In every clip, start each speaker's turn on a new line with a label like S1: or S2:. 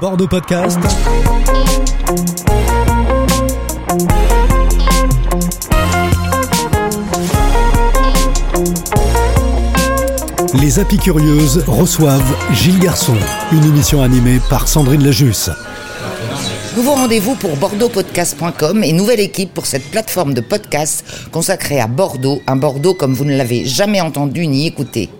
S1: Bordeaux Podcast. Les Apicurieuses reçoivent Gilles Garçon, une émission animée par Sandrine Lajus.
S2: Nouveau rendez-vous pour bordeauxpodcast.com et nouvelle équipe pour cette plateforme de podcast consacrée à Bordeaux, un Bordeaux comme vous ne l'avez jamais entendu ni écouté.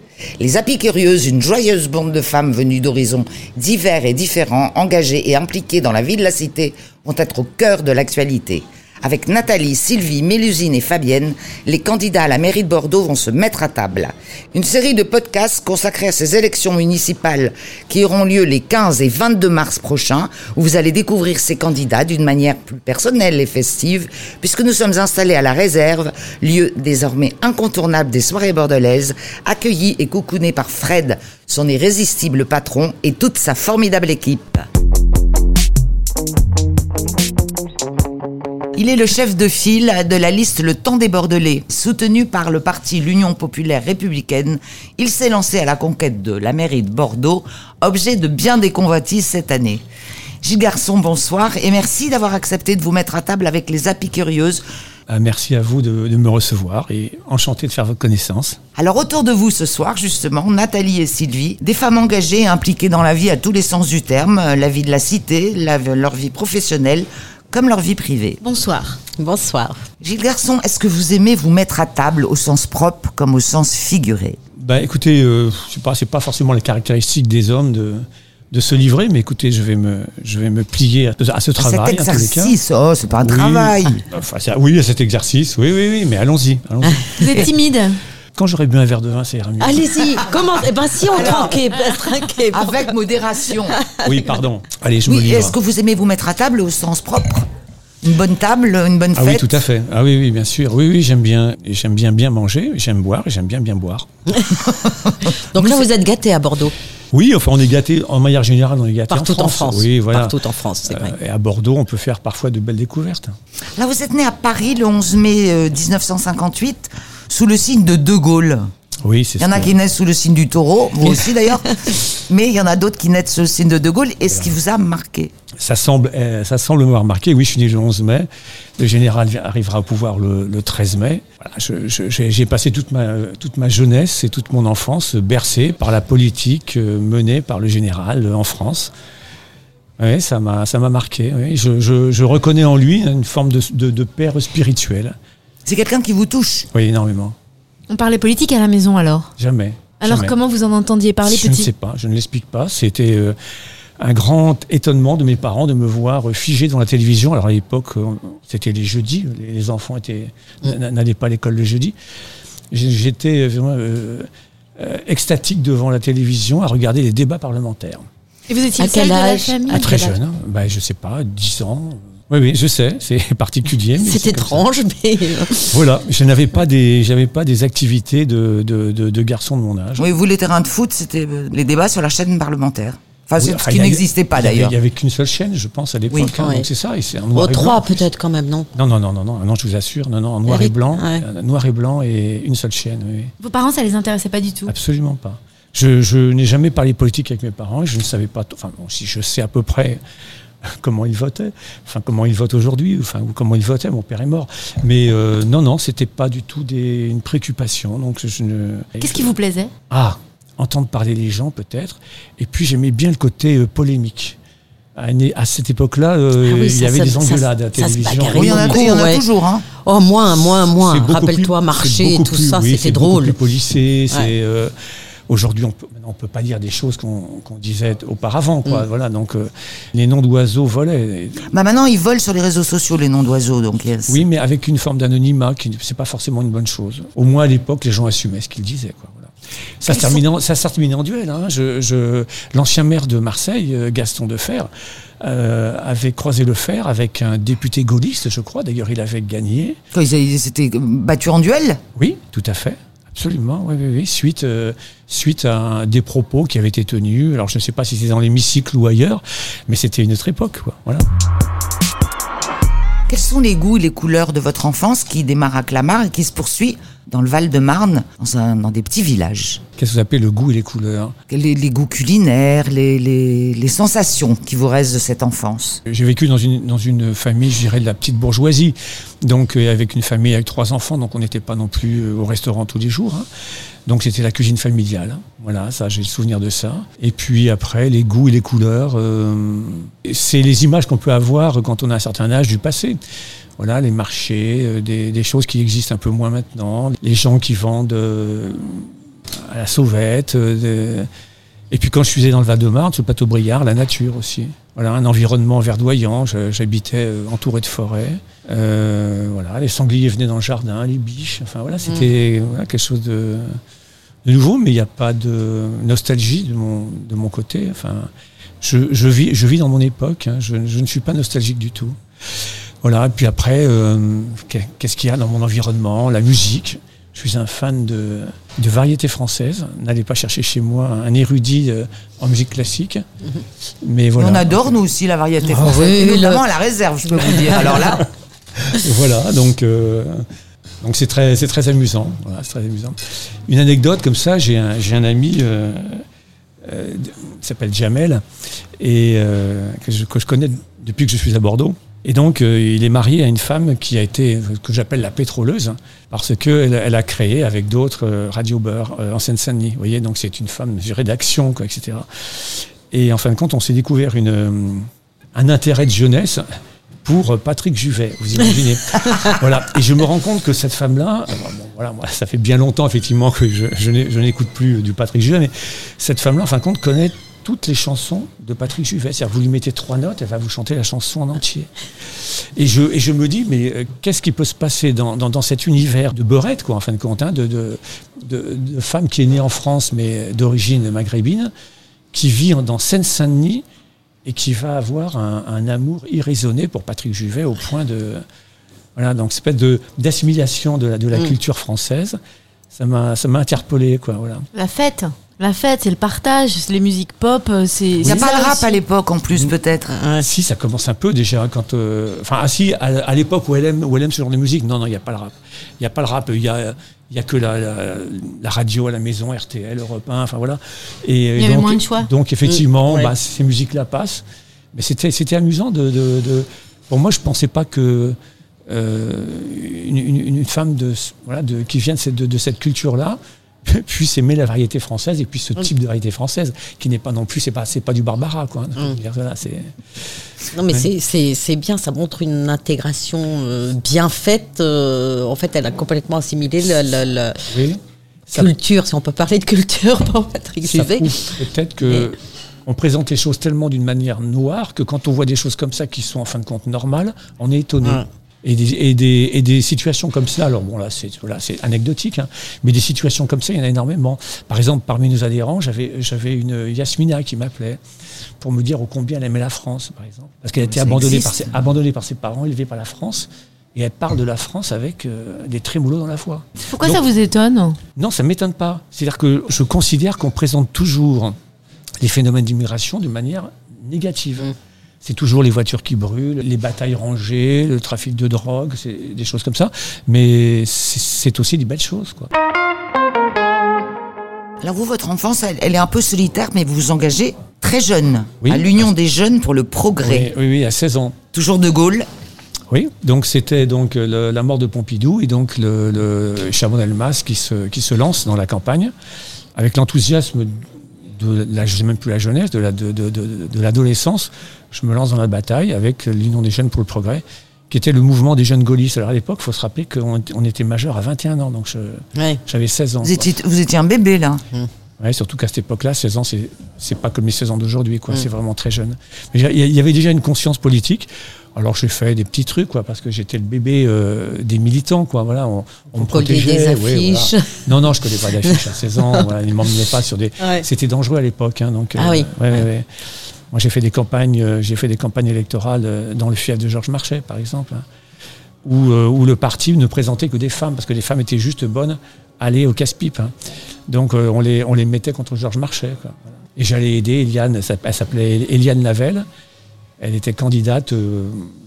S2: Les Apicurieuses, une joyeuse bande de femmes venues d'horizons divers et différents, engagées et impliquées dans la vie de la cité, vont être au cœur de l'actualité. Avec Nathalie, Sylvie, Mélusine et Fabienne, les candidats à la mairie de Bordeaux vont se mettre à table. Une série de podcasts consacrés à ces élections municipales qui auront lieu les 15 et 22 mars prochains, où vous allez découvrir ces candidats d'une manière plus personnelle et festive, puisque nous sommes installés à la réserve, lieu désormais incontournable des soirées bordelaises, accueillis et coucounés par Fred, son irrésistible patron, et toute sa formidable équipe. Il est le chef de file de la liste Le Temps des Bordelais. Soutenu par le parti L'Union populaire républicaine, il s'est lancé à la conquête de la mairie de Bordeaux, objet de bien des convoitises cette année. Gilles Garçon, bonsoir et merci d'avoir accepté de vous mettre à table avec les apicurieuses.
S3: Ah, merci à vous de, de me recevoir et enchanté de faire votre connaissance.
S2: Alors autour de vous ce soir, justement, Nathalie et Sylvie, des femmes engagées et impliquées dans la vie à tous les sens du terme, la vie de la cité, la- leur vie professionnelle, comme leur vie privée.
S4: Bonsoir. Bonsoir.
S2: Gilles Garçon, est-ce que vous aimez vous mettre à table au sens propre comme au sens figuré?
S3: Bah écoutez, euh, sais pas, c'est pas forcément les caractéristiques des hommes de, de se livrer, mais écoutez, je vais me, je vais me plier à, à ce travail.
S2: Cet
S3: en tous les cas.
S2: exercice, oh, c'est pas un
S3: Oui.
S2: travail.
S3: Enfin, c'est- oui, à cet exercice, oui, oui, oui, mais allons-y. allons-y.
S4: Vous êtes timide
S3: Quand j'aurai bu un verre de vin, ça ira mieux.
S4: Allez-y, comment Eh ben si on trinquait, trinquait.
S2: Avec modération.
S3: Oui, pardon. Allez, je me
S2: Oui,
S3: livre.
S2: est-ce que vous aimez vous mettre à table au sens propre? Une bonne table, une bonne
S3: Ah
S2: fête?
S3: oui, tout à fait. Ah oui, oui, bien sûr. Oui, oui, j'aime bien, j'aime bien bien manger, j'aime boire, et j'aime bien bien boire.
S4: Donc là, vous êtes gâté à Bordeaux,
S3: Oui, enfin, on est gâté en manière générale, on est gâté
S4: partout en France.
S3: Oui, voilà.
S4: Partout en France, c'est vrai.
S3: Euh, et à Bordeaux, on peut faire parfois de belles découvertes.
S2: Là, vous êtes né à Paris le 11 mai euh, 1958 sous le signe de De Gaulle.
S3: Oui, c'est
S2: Il y en a qui naissent sous le signe du taureau, vous aussi d'ailleurs, mais il y en a d'autres qui naissent sous le signe de De Gaulle. Et ce qui vous a marqué
S3: Ça semble, euh, ça semble m'avoir marqué. Oui, je suis né le 11 mai. Le général arrivera au pouvoir le, le 13 mai. Voilà, j'ai passé toute ma, toute ma jeunesse et toute mon enfance bercée par la politique euh, menée par le général euh, en France. Oui, ça m'a, ça m'a marqué. oui. Je, je- je reconnais en lui une forme de, de, de père spirituel.
S2: C'est quelqu'un qui vous touche.
S3: Oui, énormément.
S5: On parlait politique à la maison alors
S3: Jamais.
S5: Alors
S3: jamais.
S5: comment vous en entendiez parler
S3: Je ne sais pas, je ne l'explique pas. C'était euh, un grand étonnement de mes parents de me voir euh, figé devant la télévision. Alors à l'époque, euh, c'était les jeudis, les enfants étaient n- n'allaient pas à l'école le jeudi. J'étais vraiment euh, euh, extatique devant la télévision à regarder les débats parlementaires.
S5: Et vous étiez
S4: À quel
S5: de la
S4: âge?
S5: famille?
S4: À
S3: Très jeune, hein. bah, je sais pas, 10 ans. Oui, oui, je sais, c'est particulier.
S4: C'est étrange, mais
S3: Voilà, je n'avais pas des, j'avais pas des activités de, de, de, de garçon de mon âge.
S2: Oui, vous, les terrains de foot, c'était euh, les débats sur la chaîne parlementaire. Enfin,
S3: Oui,
S2: ce
S3: il
S2: qui n'existait pas d'ailleurs.
S3: Il y avait qu'une seule chaîne, je pense, à l'époque.
S2: Oui,
S3: hein, donc c'est ça, et c'est en noir et
S4: 3
S3: blanc.
S4: peut-être quand même, non
S3: Non, non, non, non, non, non, je vous assure, non, non, en noir
S4: Eric,
S3: et blanc,
S4: ouais.
S3: euh, noir et blanc et une seule chaîne, oui, oui.
S5: Vos parents, ça les intéressait pas du tout?
S3: absolument pas. Je, je n'ai jamais parlé politique avec mes parents, je ne savais pas, enfin, bon, si je sais à peu près comment ils votaient, enfin, comment ils votent aujourd'hui, enfin, ou comment ils votaient, mon père est mort, mais euh, non, non, c'était pas du tout des, une préoccupation, donc je ne.
S5: Qu'est-ce qui vous plaisait?
S3: Ah, entendre parler les gens peut-être. Et puis j'aimais bien le côté euh, polémique. À, une- à cette époque-là, euh,
S4: Ah oui,
S3: il y avait des engueulades à la télévision.
S2: il y en a,
S4: beaucoup,
S2: il y en a
S4: ouais.
S2: toujours. Hein.
S4: Oh, moins, moins, moins. Rappelle-toi,
S3: beaucoup
S4: tout
S3: plus-
S4: ça,
S3: oui,
S4: c'était drôle.
S3: plus policé. C'est
S4: Ouais.
S3: euh, aujourd'hui, on on peut pas dire des choses qu'on disait auparavant,
S4: Mm.
S3: quoi. Voilà, donc euh, les noms d'oiseaux volaient.
S2: Bah maintenant, ils volent sur les réseaux sociaux les noms d'oiseaux. Donc, yes.
S3: Oui, mais avec une forme d'anonymat qui c'est pas forcément une bonne chose. Au moins à l'époque, les gens assumaient ce qu'ils disaient, quoi. Voilà. Ça se terminait, en, ça se terminait en duel. Hein. Je, je, L'ancien maire de Marseille, euh, Gaston Defer, euh, avait croisé le fer avec un député gaulliste, je crois. D'ailleurs, il avait gagné.
S2: Ils s'étaient battus en duel?
S3: Oui, tout à fait. Absolument, oui, oui, oui. Suite, euh, suite à des propos qui avaient été tenus. Alors, je ne sais pas si c'était dans l'hémicycle ou ailleurs, mais c'était une autre époque, quoi. Voilà.
S2: Quels sont les goûts et les couleurs de votre enfance qui démarre à Clamart et qui se poursuit dans le Val-de-Marne, dans, des petits villages?
S3: Qu'est-ce que vous appelez le goût et les couleurs?
S2: Les, les goûts culinaires, les, les- les sensations qui vous restent de cette enfance?
S3: J'ai vécu dans une, dans une famille, je dirais, de la petite bourgeoisie. Donc, euh, avec une famille avec trois enfants, donc on n'était pas non plus euh, au restaurant tous les jours. hein. Donc, c'était la cuisine familiale. hein. Voilà, ça, j'ai le souvenir de ça. Et puis après, les goûts et les couleurs, euh, c'est les images qu'on peut avoir quand on a un certain âge du passé. Voilà, les marchés, des, choses qui existent un peu moins maintenant, les gens qui vendent à la sauvette. Et puis quand je suis dans le Val-de-Marne, sur le plateau Briard, la nature aussi. Voilà, un environnement verdoyant. J'habitais entouré de forêts. Euh, voilà, les sangliers venaient dans le jardin, les biches. Enfin voilà, c'était voilà, quelque chose de, de nouveau, mais il n'y a pas de nostalgie de mon, de mon côté. Enfin, je, je vis, je vis dans mon époque. hein. Je, je ne suis pas nostalgique du tout. Voilà. Et puis après, euh, qu'est- qu'est-ce qu'il y a dans mon environnement? La musique. Je suis un fan de, de variété française. N'allez pas chercher chez moi un érudit euh, en musique classique. Mais voilà.
S2: On adore nous aussi la variété
S4: Ah
S2: française,
S4: oui,
S2: et
S4: le-
S2: notamment à la réserve, je peux vous dire. Alors là,
S3: voilà, donc euh, donc c'est très c'est très amusant. Voilà, c'est très amusant. Une anecdote comme ça, j'ai un j'ai un ami euh, euh, s'appelle Jamel et que, je, que je connais depuis que je suis à Bordeaux. Et donc il est marié à une femme qui a été que j'appelle la pétroleuse parce que elle, elle a créé avec d'autres Radio Beurre en Seine-Saint-Denis. Vous voyez, donc c'est une femme dirais, d'action, quoi, etc. Et en fin de compte, on s'est découvert une, un intérêt de jeunesse pour Patrick Juvet, vous imaginez. voilà. Et je me rends compte que cette femme-là, euh, bon, voilà, moi, ça fait bien longtemps effectivement que je, n'écoute plus du Patrick Juvet, mais cette femme-là, en fin de compte, connaît toutes les chansons de Patrick Juvet. C'est-à-dire, vous lui mettez trois notes, elle va vous chanter la chanson en entier. Et je, et je me dis, mais euh, qu'est-ce qui peut se passer dans, dans, dans cet univers de beurette, quoi, en fin de compte, hein, de, de, de, de femme qui est née en France, mais d'origine maghrébine, qui vit dans Seine-Saint-Denis et qui va avoir un, un amour irraisonné pour Patrick Juvet au point de. Voilà, donc, espèce de, d'assimilation de la, de la
S4: Mm.
S3: culture française. Ça m'a, ça m'a interpellé, quoi, voilà.
S5: La fête. La fête, c'est le partage, c'est les musiques pop, euh, c'est.
S2: il n'y a pas le rap
S5: aussi.
S2: à l'époque en plus, peut-être.
S4: Ouais.
S3: Si, ça commence un peu déjà quand. euh, Enfin, ah si, à, à l'époque où elle aime, où elle aime ce genre de musique, non, non, il n'y a pas le rap. Il n'y a pas le rap. Il y a, il y a que la, la, la radio à la maison, RTL, Europe 1, enfin voilà. Et,
S5: Il y avait
S3: donc,
S5: moins de choix.
S3: Donc effectivement,
S4: Mm, ouais.
S3: bah, ces musiques-là passent. Mais c'était, c'était amusant de, de, de- Pour moi, je pensais pas que euh, une, une- une femme de, ce- voilà, de, qui vient de cette, de, de cette culture-là puisse aimer la variété française et puis ce type de variété française qui n'est pas non plus c'est pas c'est pas du Barbara quoi voilà, c'est
S4: Non, mais
S3: Ouais.
S4: c'est- bien, ça montre une intégration euh, bien faite. euh, en fait, elle a complètement assimilé la, la- la
S3: oui Ça-
S4: culture, si on peut parler de culture pour Patrick.
S3: Peut-être que on présente les choses tellement d'une manière noire que quand on voit des choses comme ça qui sont en fin de compte normales, on est étonné. Et, des, et, des, et des situations comme ça, alors bon là c'est voilà, anecdotique, hein, mais des situations comme ça, il y en a énormément. Par exemple, parmi nos adhérents, j'avais une Yasmina qui m'appelait pour me dire au combien elle aimait la France, par exemple, parce qu'elle a été
S2: Ça
S3: abandonnée par, ses, abandonnée par ses parents, élevée par la France, et elle parle de la France avec euh, des trémolos dans la voix.
S5: Pourquoi
S3: Donc-
S5: ça vous étonne?
S3: Non, ça ne m'étonne pas. C'est-à-dire que je considère qu'on présente toujours les phénomènes d'immigration de manière négative.
S4: Mm.
S3: C'est toujours les voitures qui brûlent, les batailles rangées, le trafic de drogue, c'est des choses comme ça. Mais c'est aussi des belles choses, quoi.
S2: Alors vous, votre enfance, elle, elle est un peu solitaire, mais vous vous engagez très jeune
S3: Oui.
S2: à l'Union des jeunes pour le progrès.
S3: Oui, oui, oui, à 16 ans.
S2: Toujours de Gaulle.
S3: Oui, donc c'était donc le- la mort de Pompidou et donc le, le Chaban-Delmas qui se, qui se lance dans la campagne avec l'enthousiasme de la, je sais même plus la jeunesse, de la- de, de, de, de l'adolescence. Je me lance dans la bataille avec l'Union des jeunes pour le progrès, qui était le mouvement des jeunes gaullistes. Alors à l'époque, il faut se rappeler qu'on on était majeur à 21 ans, donc je-
S4: Ouais.
S3: j'avais 16 ans.
S2: Vous étiez, vous étiez un bébé, là.
S3: Ouais, surtout qu'à cette époque-là, 16 ans, c'est c'est pas comme les 16 ans d'aujourd'hui, quoi. C'est vraiment très jeune. Mais il y avait déjà une conscience politique. Alors j'ai fait des petits trucs, quoi, parce que j'étais le bébé euh, des militants, quoi. Voilà, on, on me protégeait.
S4: des
S3: ouais, voilà.
S4: affiches.
S3: Non, non, je connais pas d'affiches à 16 ans. voilà, ils m'emmenaient pas sur des.
S4: Ouais.
S3: C'était dangereux à l'époque, hein, donc.
S4: Ah oui.
S3: ouais, ouais, ouais. Moi, j'ai fait des campagnes, euh, j'ai fait des campagnes électorales euh, dans le fief de Georges Marchais, par exemple, hein, où, euh, où le parti ne présentait que des femmes, parce que les femmes étaient juste bonnes à aller au casse-pipe. hein. Donc, euh, on, les, on les mettait contre Georges Marchais. quoi. Et j'allais aider Eliane, elle s'appelait Eliane Lavelle. Elle était candidate euh,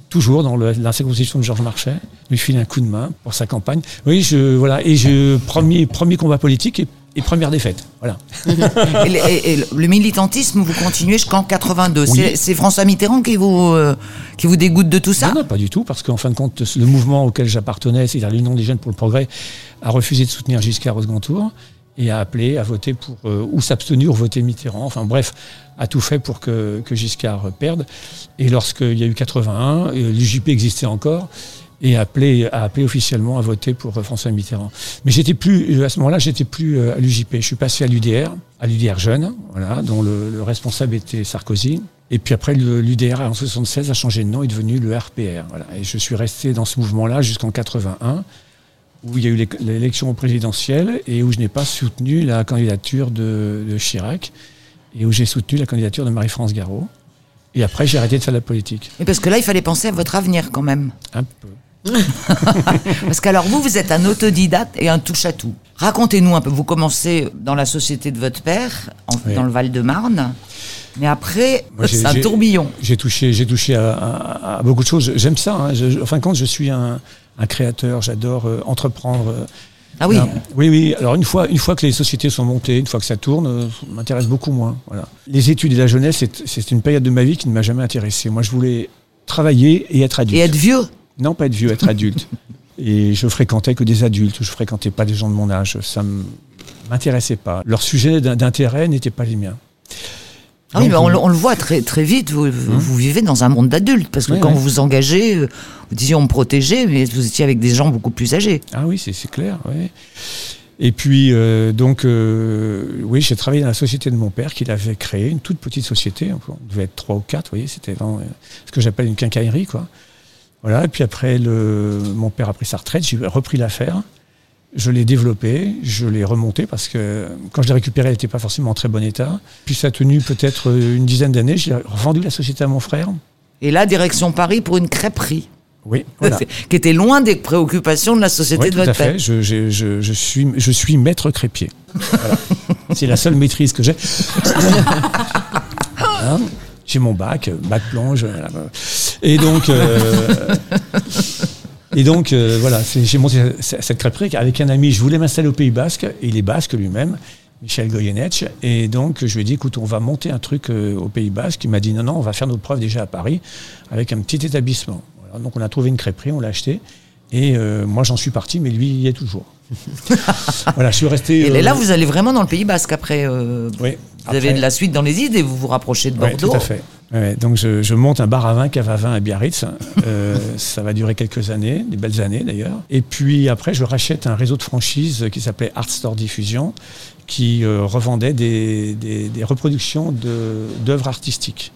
S3: toujours dans le- la circonscription de Georges Marchais, lui file un coup de main pour sa campagne. Oui, je, voilà, et je, premier, premier combat politique et, et première défaite. Voilà.
S2: Et, le- et- et le militantisme, vous continuez jusqu'en 82.
S3: Oui.
S2: C'est- C'est François Mitterrand qui vous, euh, qui vous dégoûte de tout ça
S3: Non, non, pas du tout, parce qu'en fin de compte, le mouvement auquel j'appartenais, c'est-à-dire l'Union des jeunes pour le progrès, a refusé de soutenir Giscard au second tour et a appelé à voter pour, euh, ou s'abstenir ou voter Mitterrand. Enfin bref, a tout fait pour que, que Giscard perde. Et lorsqu'il y a eu 81, euh, l'UJP existait encore et a appelé, a appelé officiellement à voter pour euh, François Mitterrand. Mais j'étais plus, à ce moment-là, j'étais plus euh, à l'UJP. Je suis passé à l'UDR, à l'UDR jeune, voilà, dont le, le responsable était Sarkozy. Et puis après, l'UDR en 76 a changé de nom, est devenu le RPR. Voilà. Et je suis resté dans ce mouvement-là jusqu'en 81, où il y a eu l'é- l'élection présidentielle et où je n'ai pas soutenu la candidature de, de Chirac et où j'ai soutenu la candidature de Marie-France Garot. Et après, j'ai arrêté de faire de la politique.
S2: Mais parce que là, il fallait penser à votre avenir quand même.
S3: Un peu.
S2: Parce qu'alors vous, vous êtes un autodidacte et un touche-à-tout. Racontez-nous un peu. Vous commencez dans la société de votre père, en-
S3: Oui.
S2: dans le Val-de-Marne. Mais après, c'est un tourbillon.
S3: J'ai touché, touché à, à- à beaucoup de choses. J'aime ça. hein. Je- en fin de compte, je suis un, un créateur. J'adore euh, entreprendre. euh.
S2: Ah oui.
S3: Non, oui, oui. Alors une fois, une fois que les sociétés sont montées, une fois que ça tourne, euh, ça m'intéresse beaucoup moins. Voilà. Les études et la jeunesse, c'est une période de ma vie qui ne m'a jamais intéressé. Moi, je voulais travailler et être adulte.
S2: Et être vieux?
S3: Non, pas être vieux, être adulte. Et je fréquentais que des adultes. Je fréquentais pas des gens de mon âge. Ça ne m'intéressait pas. Leurs sujets d'in- d'intérêt n'étaient pas les miens.
S2: Ah oui, mais on,
S3: euh,
S2: le- on le voit très, très vite, vous, vous- vous vivez dans un monde d'adultes, parce que quand vous vous engagez, euh, vous disiez on me protégeait, mais vous étiez avec des gens beaucoup plus âgés.
S3: Ah oui, c'est clair. Et puis, euh, donc, euh, oui, j'ai travaillé dans la société de mon père qu'il avait créée, une toute petite société. On devait être trois ou quatre, vous voyez, c'était euh, ce que j'appelle une quincaillerie, quoi. Voilà, et puis après, le, mon père a pris sa retraite, j'ai repris l'affaire. Je l'ai développé, je l'ai remonté parce que quand je l'ai récupéré, elle n'était pas forcément en très bon état. Puis ça a tenu peut-être une dizaine d'années. J'ai revendu la société à mon frère.
S2: Et là, direction Paris pour une crêperie,
S3: Oui, voilà.
S2: qui était loin des préoccupations de la société
S3: Oui,
S2: de
S3: tout à
S2: votre père.
S3: fait. Je, je- je- je suis, je suis maître crépier. Voilà. C'est la seule maîtrise que j'ai. Hein? J'ai mon bac, bac plonge. voilà. Et donc, euh, et donc euh, voilà, j'ai monté cette crêperie avec un ami. Je voulais m'installer au Pays Basque, et il est basque lui-même. Michel Goyenech. Et donc, je lui ai dit, écoute, on va monter un truc euh, au Pays Basque. Il m'a dit, non, non, on va faire nos preuves déjà à Paris avec un petit établissement. Donc, on a trouvé une crêperie, on l'a acheté. Et euh, moi, j'en suis parti, mais lui, il y est toujours. voilà, je suis resté.
S2: Et
S3: euh,
S2: là, vous allez vraiment dans le Pays Basque après. euh,
S3: oui,
S2: vous avez de la suite dans les idées, vous vous rapprochez de Bordeaux.
S3: tout à fait. Ouais, donc je, je monte un bar à vin, cave à vin à Biarritz. Euh, ça va durer quelques années, des belles années d'ailleurs. Et puis après, je rachète un réseau de franchise qui s'appelait Art Store Diffusion, qui euh, revendait des, des- des reproductions de- d'œuvres artistiques.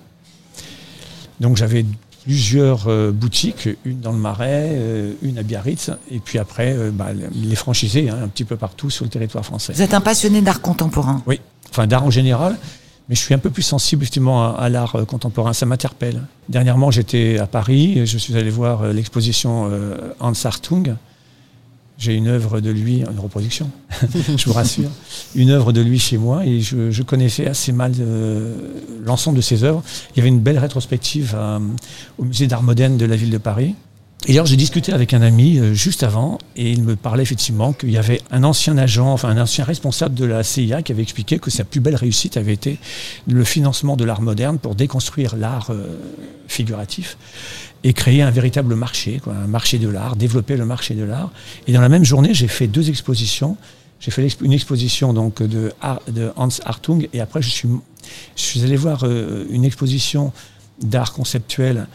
S3: Donc j'avais plusieurs euh, boutiques, une dans le Marais, euh, une à Biarritz, et puis après euh, bah, les franchisés hein, un petit peu partout sur le territoire français.
S2: Vous êtes un passionné d'art contemporain.
S3: Oui, enfin d'art en général, mais je suis un peu plus sensible justement à, à l'art contemporain, ça m'interpelle. Dernièrement, j'étais à Paris, je suis allé voir l'exposition Hans Hartung. J'ai une œuvre de lui, une reproduction, je vous rassure, une œuvre de lui chez moi et je, connaissais assez mal euh, l'ensemble de ses œuvres. Il y avait une belle rétrospective à- au musée d'art moderne de la ville de Paris. Et alors j'ai discuté avec un ami euh, juste avant et il me parlait effectivement qu'il y avait un ancien agent, enfin un ancien responsable de la CIA qui avait expliqué que sa plus belle réussite avait été le financement de l'art moderne pour déconstruire l'art euh, figuratif et créer un véritable marché, quoi, un marché de l'art, développer le marché de l'art. Et dans la même journée, j'ai fait deux expositions. J'ai fait une exposition donc de, de Hans Hartung et après je suis, je suis allé voir euh, une exposition d'art conceptuel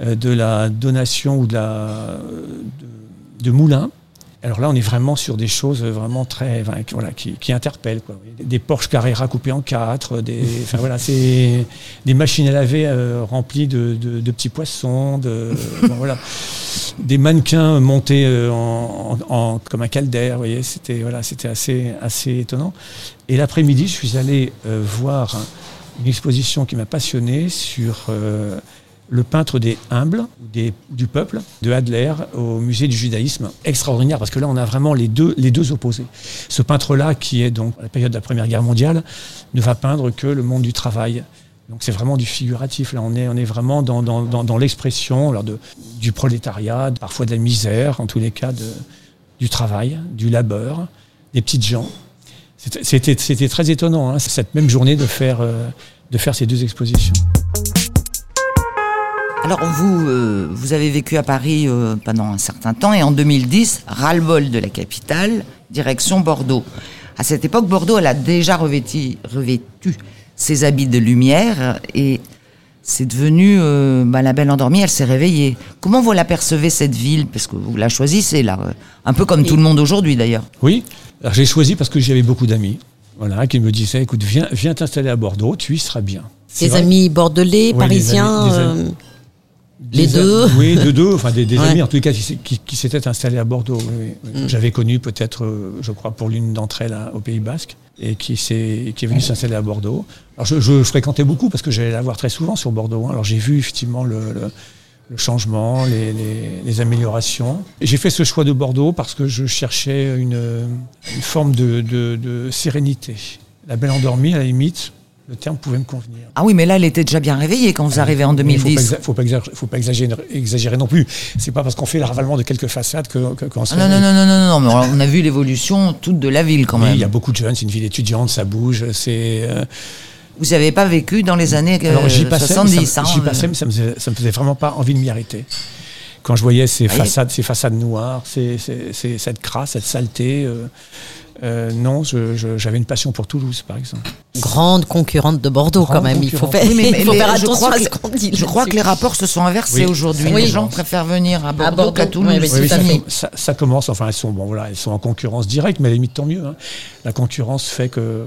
S3: euh, de la donation ou de la de, de Moulin. Alors là, on est vraiment sur des choses vraiment très, voilà, qui, qui interpellent. Quoi. Des, Porsche Carrera coupés en quatre, des, enfin voilà, c'est des machines à laver euh, remplies de, de- de petits poissons, de, bon, voilà, des mannequins montés euh, en, en- en- comme un caldaire. Vous voyez, c'était voilà, c'était assez, assez étonnant. Et l'après-midi, je suis allé euh, voir une exposition qui m'a passionné sur euh, le peintre des humbles, du peuple, de Adler, au musée du judaïsme. Extraordinaire, parce que là, on a vraiment les deux, opposés. Ce peintre-là, qui est donc à la période de la Première Guerre mondiale, ne va peindre que le monde du travail, Donc c'est vraiment du figuratif. Là, on est, vraiment dans, dans, dans, l'expression du prolétariat, parfois de la misère, en tous les cas du travail, du labeur, des petites gens. C'était- très étonnant, hein, cette même journée, de faire, euh, de faire ces deux expositions.
S2: Alors vous, euh, vous avez vécu à Paris euh, pendant un certain temps et en 2010, ras-le-bol de la capitale, direction Bordeaux. À cette époque, Bordeaux, elle a déjà revêti, revêtu ses habits de lumière et c'est devenu euh, bah, la belle endormie, elle s'est réveillée. Comment vous l'apercevez cette ville? Parce que vous la choisissez là, euh, un peu comme tout le monde aujourd'hui d'ailleurs.
S3: Oui, alors j'ai choisi parce que j'avais beaucoup d'amis. Voilà, qui me disaient, écoute, viens, viens t'installer à Bordeaux, tu y seras bien. Vrai.
S4: amis bordelais,
S3: des
S4: parisiens,
S3: amis- des
S4: euh,
S3: amis.
S4: Les
S3: Des
S4: deux.
S3: a- Oui, de deux, enfin des, des
S4: Ouais.
S3: amis en les cas qui, s'est- qui- qui s'étaient installés à Bordeaux. oui, oui.
S4: Mm.
S3: J'avais connu peut-être, euh, je crois, pour l'une d'entre elles hein, au Pays Basque et qui, s'est, qui est venue s'installer à Bordeaux. Alors je, je fréquentais beaucoup parce que j'allais la voir très souvent sur Bordeaux. hein. Alors j'ai vu effectivement le, le- le changement, les, les- les améliorations. J'ai fait ce choix de Bordeaux parce que je cherchais une, une forme de, de- de sérénité. La belle endormie, à la limite, le terme pouvait me convenir.
S2: Ah oui, mais là, elle était déjà bien réveillée quand vous arrivez en
S3: Mais Il
S2: 2010.
S3: faut pas, exagérer, faut pas exagérer, exagérer non plus. C'est pas parce qu'on fait le ravalement de quelques façades que, que- qu'on se
S2: Ah non, non, non, non, non, non, mais on a vu l'évolution toute de la ville quand
S3: Oui,
S2: même.
S3: il y a beaucoup de jeunes, c'est une ville étudiante, ça bouge, c'est. euh,
S2: Vous n'avez pas vécu dans les années euh,
S3: alors j'y passais, mais
S2: 70,
S3: ça,
S2: hein,
S3: j'y
S2: euh.
S3: passais, mais ça me, faisait, ça me faisait vraiment pas envie de m'y arrêter. Quand je voyais ces
S2: Ah,
S3: façades, ces façades noires, ces, ces- ces- cette crasse, cette saleté, euh, euh, non, j'avais une passion pour Toulouse, par exemple.
S4: grande concurrente de Bordeaux
S3: Grande
S4: quand même. Il faut faire,
S2: Oui, mais-
S4: il faut
S2: mais
S4: faire
S2: je
S4: attention
S2: crois
S4: à
S2: que-
S4: ce qu'on dit.
S2: Je crois que les rapports se sont inversés
S3: Oui.
S2: aujourd'hui.
S4: Oui.
S2: Les gens préfèrent venir à Bordeaux,
S4: Bordeaux,
S2: qu'à Toulouse.
S3: ça, ça- ça commence, enfin elles sont, bon, voilà, elles sont en concurrence directe, mais à la limite tant mieux. hein. La concurrence fait que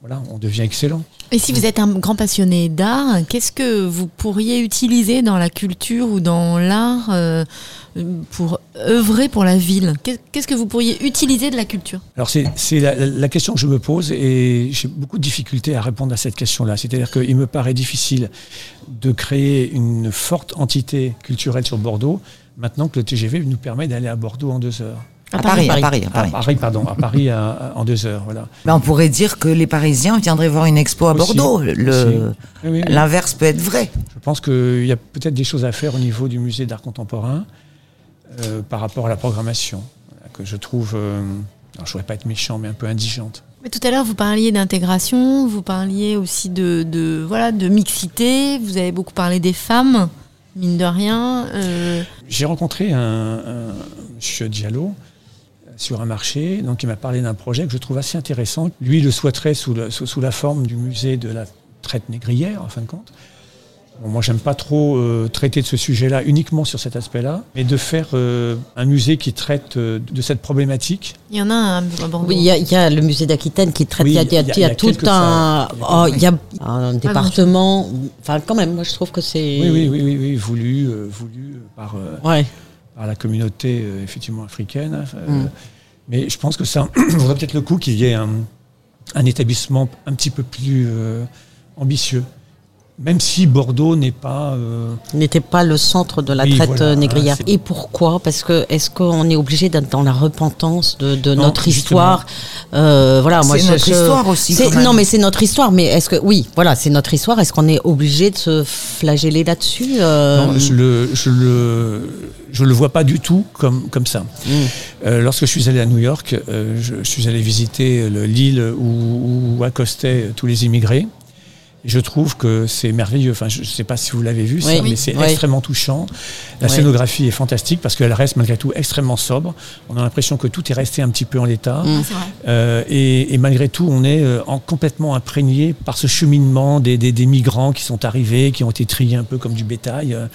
S3: voilà, on devient excellent.
S5: Et si vous êtes un grand passionné d'art, qu'est-ce que vous pourriez utiliser dans la culture ou dans l'art euh, pour œuvrer pour la ville? Qu'est- Qu'est-ce que vous pourriez utiliser de la culture?
S3: Alors c'est c'est la, la question que je me pose et j'ai beaucoup de difficultés à répondre à cette question-là. C'est-à-dire qu'il me paraît difficile de créer une forte entité culturelle sur Bordeaux maintenant que le TGV nous permet d'aller à Bordeaux en deux heures.
S2: À Paris, à Paris, à
S3: À
S2: Paris.
S3: Paris, pardon, à Paris à- à- en deux heures, voilà.
S2: Ben, on pourrait dire que les Parisiens viendraient voir une expo à
S3: Aussi,
S2: Bordeaux.
S3: Oui, oui.
S2: L'inverse peut être vrai.
S3: Je pense qu'il y a peut-être des choses à faire au niveau du musée d'art contemporain euh, par rapport à la programmation, que je trouve, euh, alors je ne voudrais pas être méchant, mais un peu indigente.
S5: Mais tout à l'heure, vous parliez d'intégration, vous parliez aussi de, de, voilà, de mixité, vous avez beaucoup parlé des femmes, mine de rien. euh,
S3: J'ai rencontré un, un monsieur Diallo euh, sur un marché, donc il m'a parlé d'un projet que je trouve assez intéressant. Lui, il le souhaiterait sous, le- sous, sous la forme du musée de la traite négrière, en fin de compte. Bon, moi, j'aime pas trop euh, traiter de ce sujet-là uniquement sur cet aspect-là, mais de faire euh, un musée qui traite euh, de cette problématique.
S5: Il y en a un à Bordeaux.
S4: Oui, il y, a- il y a le musée d'Aquitaine qui traite.
S3: Oui,
S4: il y a, il y a-
S3: il y
S4: tout un. oh, il y a un département. Enfin, quand même, moi je trouve que c'est.
S3: Oui, oui, oui, oui, oui, voulu, euh, voulu par, euh,
S4: Ouais.
S3: Par la communauté euh, effectivement africaine. euh,
S4: Mm.
S3: Mais je pense que ça vaudrait peut-être le coup qu'il y ait un, un établissement un petit peu plus euh, ambitieux. Même si Bordeaux n'est pas. euh,
S4: N'était pas le centre de la
S3: Oui,
S4: traite
S3: voilà,
S4: euh, négrière. Et pourquoi? Parce que est-ce qu'on est obligé d'être dans la repentance de, de
S3: Non,
S4: notre histoire? Euh, Voilà, moi
S2: C'est notre
S4: je-
S2: histoire aussi,
S4: c'est-
S2: quand même.
S4: Non, mais c'est notre histoire. Mais est-ce que oui, voilà, c'est notre histoire. Est-ce qu'on est obligé de se flageller là-dessus Euh,
S3: non, je le, je le, je le vois pas du tout comme, comme ça.
S4: Mm.
S3: Euh, lorsque je suis allé à New York, euh, je, je suis allé visiter le- l'île où, où accostaient tous les immigrés. Je trouve que c'est merveilleux. Enfin, je ne sais pas si vous l'avez vu, ça,
S4: Oui.
S3: mais c'est
S4: Oui.
S3: extrêmement touchant. La
S4: Oui.
S3: scénographie est fantastique parce qu'elle reste malgré tout extrêmement sobre. On a l'impression que tout est resté un petit peu en l'état.
S4: Mm.
S3: Euh, et, et malgré tout, on est euh, en, complètement imprégné par ce cheminement des, des- des migrants qui sont arrivés, qui ont été triés un peu comme du bétail, euh,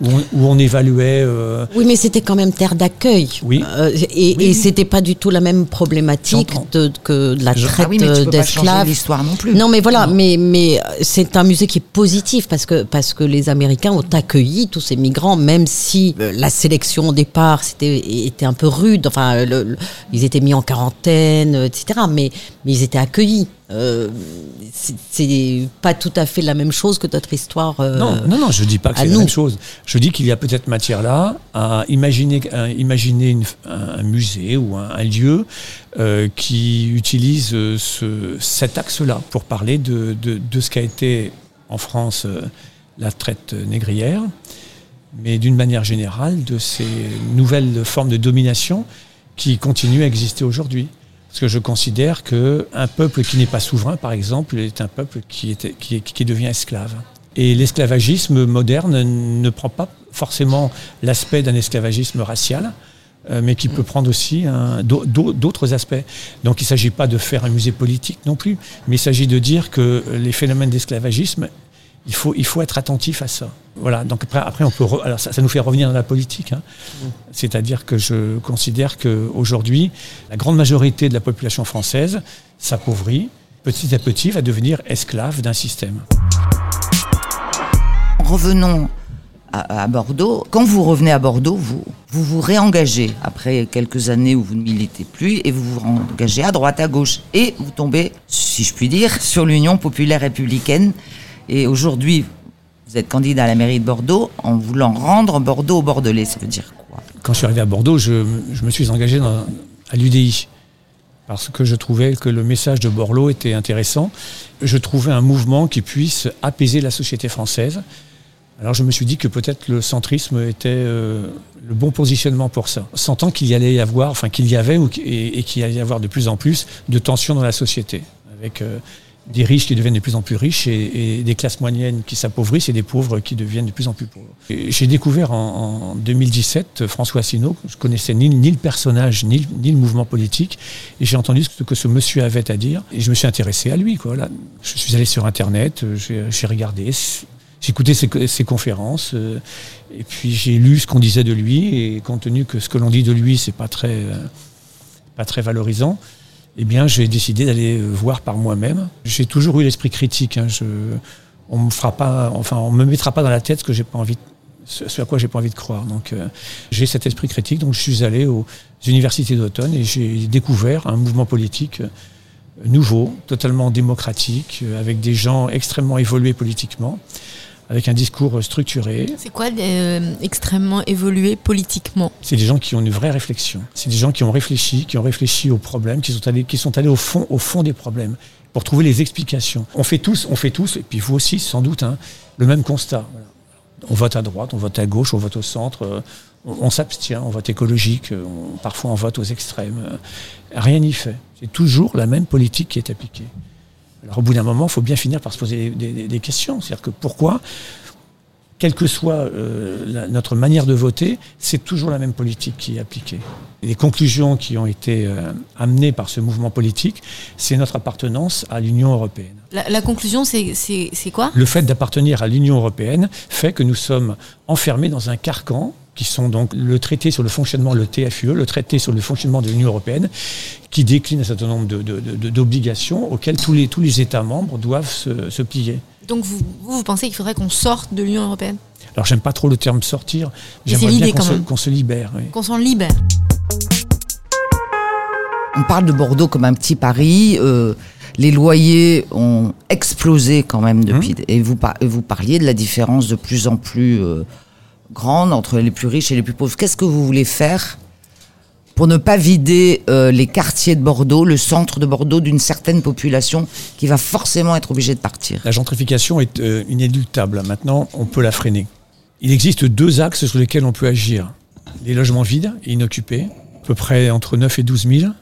S3: où, on, où on évaluait. euh,
S4: Oui, mais c'était quand même terre d'accueil.
S3: Oui.
S4: Euh, et
S3: Oui,
S4: et c'était pas du tout la même problématique de, que de la
S3: Je-
S4: traite
S2: Ah
S4: d'esclaves.
S2: l'histoire non plus.
S4: Non, mais voilà, mais, mais euh, c'est un musée qui est positif parce que, parce que les Américains ont accueilli tous ces migrants, même si euh, la sélection au départ c'était, était un peu rude. Enfin, le- le- ils étaient mis en quarantaine, etc. Mais ils étaient accueillis. Euh, c'est- pas tout à fait la même chose que notre histoire. euh,
S3: Non, non, non, je dis pas que c'est la même chose. Je dis qu'il y a peut-être matière là à imaginer, à imaginer une- un, musée ou un, un lieu euh, qui utilise ce, cet axe-là pour parler de, de, de ce qui a été en France la traite négrière, mais d'une manière générale de ces nouvelles formes de domination qui continuent à exister aujourd'hui. Parce que je considère qu'un peuple qui n'est pas souverain, par exemple, est un peuple qui, est, qui, qui devient esclave. Et l'esclavagisme moderne ne prend pas forcément l'aspect d'un esclavagisme racial, euh, mais qui peut prendre aussi d'autres aspects. Donc il ne s'agit pas de faire un musée politique non plus, mais il s'agit de dire que les phénomènes d'esclavagisme, il faut, il faut être attentif à ça. Voilà, donc après, après on peut alors ça, ça, nous fait revenir dans la politique. Hein. C'est-à-dire que je considère qu'aujourd'hui, la grande majorité de la population française s'appauvrit, petit à petit va devenir esclave d'un système.
S2: Revenons à, Bordeaux. Quand vous revenez à Bordeaux, vous, vous vous réengagez après quelques années où vous ne militez plus et vous vous engagez à droite, à gauche. Et vous tombez, si je puis dire, sur l'Union populaire républicaine. Et aujourd'hui, vous êtes candidat à la mairie de Bordeaux en voulant rendre Bordeaux au Bordelais. Ça veut dire quoi
S3: Quand je suis arrivé à Bordeaux, je, me suis engagé à l'UDI parce que je trouvais que le message de Borloo était intéressant. Je trouvais un mouvement qui puisse apaiser la société française. Alors je me suis dit que peut-être le centrisme était euh, le bon positionnement pour ça, sentant qu'il y allait y avoir, enfin qu'il y avait et, qu'il allait y avoir de plus en plus de tensions dans la société, avec euh, des riches qui deviennent de plus en plus riches et, des classes moyennes qui s'appauvrissent et des pauvres qui deviennent de plus en plus pauvres. J'ai découvert en, 2017 François Asselineau, je connaissais ni, le personnage ni, le mouvement politique, et j'ai entendu ce que ce monsieur avait à dire, et je me suis intéressé à lui. Quoi. Je suis allé sur Internet, j'ai regardé j'ai écouté ses, conférences euh, et puis j'ai lu ce qu'on disait de lui et compte tenu que ce que l'on dit de lui c'est pas euh, pas très valorisant, eh bien j'ai décidé d'aller voir par moi-même. J'ai toujours eu l'esprit critique. Hein, on me fera pas, enfin on me mettra pas dans la tête ce que j'ai pas envie, ce à quoi j'ai pas envie de croire. Donc euh, j'ai cet esprit critique. Donc je suis allé aux universités d'automne et j'ai découvert un mouvement politique nouveau, totalement démocratique, avec des gens extrêmement évolués politiquement avec un discours structuré.
S5: C'est quoi euh, extrêmement évolué politiquement?
S3: C'est des gens qui ont une vraie réflexion. C'est des gens qui ont réfléchi, qui ont réfléchi aux problèmes, qui sont allés, qui sont allés au fond, au fond des problèmes pour trouver les explications. On fait tous, on fait tous, et puis vous aussi sans doute, hein, le même constat. On vote à droite, on vote à gauche, on vote au centre, euh, on, s'abstient, on vote écologique, euh, parfois on vote aux extrêmes. rien n'y fait. C'est toujours la même politique qui est appliquée. Alors au bout d'un moment, il faut bien finir par se poser des, questions. C'est-à-dire que pourquoi, quelle que soit euh, notre manière de voter, c'est toujours la même politique qui est appliquée. Les conclusions qui ont été euh, amenées par ce mouvement politique, c'est notre appartenance à l'Union européenne.
S5: La, conclusion, c'est quoi?
S3: Le fait d'appartenir à l'Union européenne fait que nous sommes enfermés dans un carcan qui sont donc le traité sur le fonctionnement, le TFUE, le traité sur le fonctionnement de l'Union européenne, qui décline un certain nombre d'obligations auxquelles tous les, tous les États membres doivent se, plier.
S5: Donc vous, vous, pensez qu'il faudrait qu'on sorte de l'Union européenne?
S3: Alors j'aime pas trop le terme sortir, j'aimerais bien qu'on se, libère.
S5: Qu'on s'en libère.
S2: On parle de Bordeaux comme un petit Paris. Euh, les loyers ont explosé quand même depuis. Hum. Et vous, vous parliez de la différence de plus en plus euh, grande entre les plus riches et les plus pauvres. Qu'est-ce que vous voulez faire pour ne pas vider euh, les quartiers de Bordeaux, le centre de Bordeaux, d'une certaine population qui va forcément être obligée de partir?
S3: La gentrification est euh, inéluctable. Maintenant, on peut la freiner. Il existe deux axes sur lesquels on peut agir. Les logements vides et inoccupés, à peu près entre 9 et 12 000.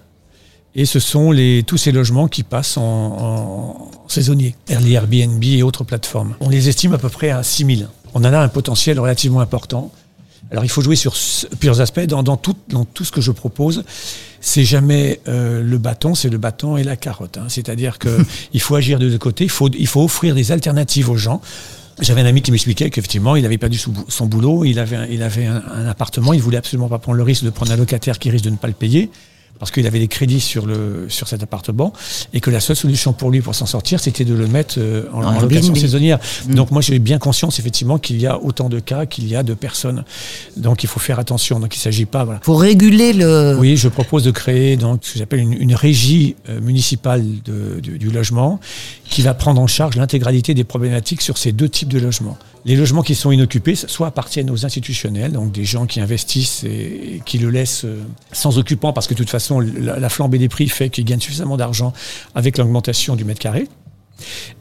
S3: Et ce sont tous ces logements qui passent en, en saisonnier, Airbnb et autres plateformes. On les estime à peu près à 6 000 on en a un potentiel relativement important. Alors il faut jouer sur plusieurs aspects. Dans, tout, dans tout ce que je propose, c'est jamais euh, le bâton, c'est le bâton et la carotte. Hein. C'est-à-dire qu'il faut agir de deux côtés, il faut, il faut offrir des alternatives aux gens. J'avais un ami qui m'expliquait qu'effectivement, il avait perdu son boulot, il avait, il avait un, un, appartement, il voulait absolument pas prendre le risque de prendre un locataire qui risque de ne pas le payer parce qu'il avait des crédits sur, le, sur cet appartement et que la seule solution pour lui pour s'en sortir, c'était de le mettre euh, en, location saisonnière. Mm. Donc moi j'ai bien conscience effectivement qu'il y a autant de cas qu'il y a de personnes. Donc il faut faire attention. Donc il ne s'agit pas. Voilà.
S2: Pour réguler le.
S3: Oui, je propose de créer donc ce que j'appelle une, une, régie euh, municipale de, du logement qui va prendre en charge l'intégralité des problématiques sur ces deux types de logements. Les logements qui sont inoccupés, soit appartiennent aux institutionnels, donc des gens qui investissent et, qui le laissent euh, sans occupant parce que de toute façon la, flambée des prix fait qu'ils gagnent suffisamment d'argent avec l'augmentation du mètre carré.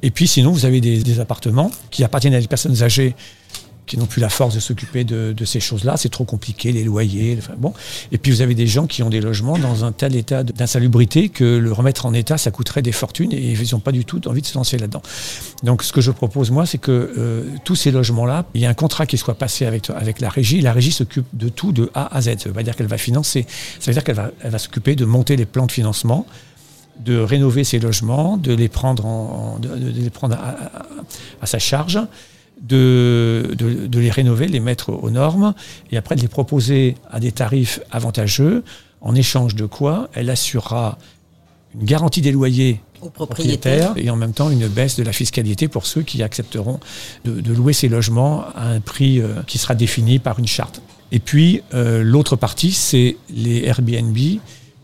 S3: Et puis sinon, vous avez des, des appartements qui appartiennent à des personnes âgées qui n'ont plus la force de s'occuper de, de ces choses-là. C'est trop compliqué, les loyers. Enfin, bon. Et puis vous avez des gens qui ont des logements dans un tel état d'insalubrité que le remettre en état, ça coûterait des fortunes et ils n'ont pas du tout envie de se lancer là-dedans. Donc ce que je propose, moi, c'est que euh, tous ces logements-là, il y a un contrat qui soit passé avec, avec la régie. La régie s'occupe de tout de A à Z. Ça veut pas dire qu'elle va financer, ça veut dire qu'elle va, elle va s'occuper de monter les plans de financement de rénover ces logements, de les prendre, en, de, les prendre à, à sa charge, de, de, de, les rénover, les mettre aux normes, et après de les proposer à des tarifs avantageux, en échange de quoi elle assurera une garantie des loyers
S4: aux propriétaires
S3: et en même temps une baisse de la fiscalité pour ceux qui accepteront de, de louer ces logements à un prix euh, qui sera défini par une charte. Et puis euh, l'autre partie, c'est les Airbnb.